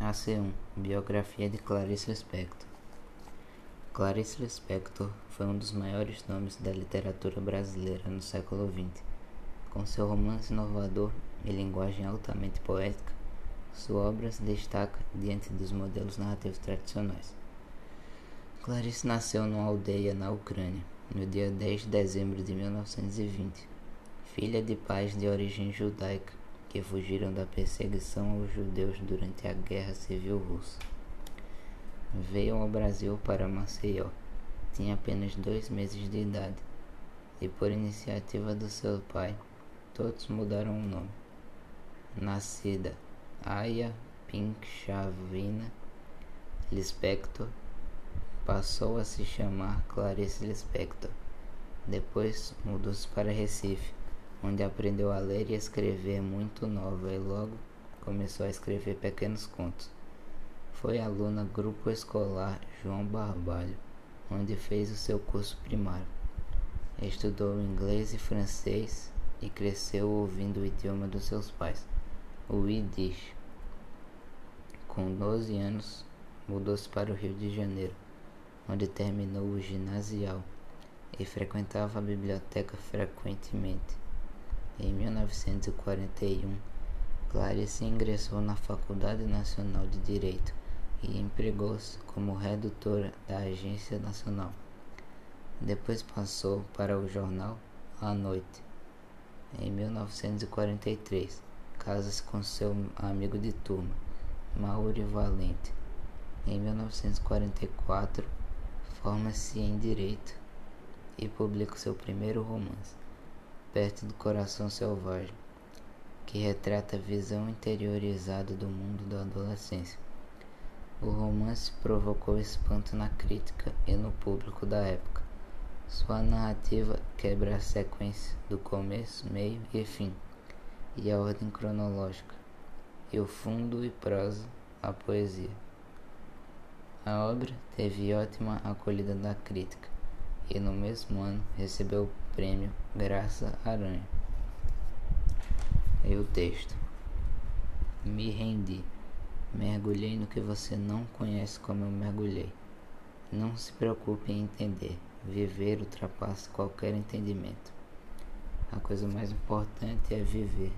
AC1 Biografia de Clarice Lispector Clarice Lispector foi um dos maiores nomes da literatura brasileira no século XX. Com seu romance inovador e linguagem altamente poética, sua obra se destaca diante dos modelos narrativos tradicionais. Clarice nasceu numa aldeia na Ucrânia, no dia 10 de dezembro de 1920, filha de pais de origem judaica que fugiram da perseguição aos judeus durante a Guerra Civil Russa. Veio ao Brasil para Maceió. Tinha apenas dois meses de idade e, por iniciativa do seu pai, todos mudaram o nome. Nascida Aya Pinkchavina Lispector, passou a se chamar Clarice Lispector. Depois mudou-se para Recife onde aprendeu a ler e escrever muito nova e logo começou a escrever pequenos contos. Foi aluna Grupo Escolar João Barbalho, onde fez o seu curso primário. Estudou inglês e francês e cresceu ouvindo o idioma dos seus pais, o Yiddish. Com 12 anos, mudou-se para o Rio de Janeiro, onde terminou o ginasial e frequentava a biblioteca frequentemente. Em 1941, Clarice ingressou na Faculdade Nacional de Direito e empregou-se como redutora da Agência Nacional. Depois passou para o jornal A Noite. Em 1943, casa-se com seu amigo de turma, Mauri Valente. Em 1944, forma-se em Direito e publica seu primeiro romance perto do coração selvagem, que retrata a visão interiorizada do mundo da adolescência. O romance provocou espanto na crítica e no público da época. Sua narrativa quebra a sequência do começo, meio e fim, e a ordem cronológica, e o fundo e prosa, a poesia. A obra teve ótima acolhida da crítica e no mesmo ano recebeu o prêmio Graça Aranha. E o texto: Me rendi, mergulhei no que você não conhece como eu mergulhei. Não se preocupe em entender, viver ultrapassa qualquer entendimento. A coisa mais importante é viver.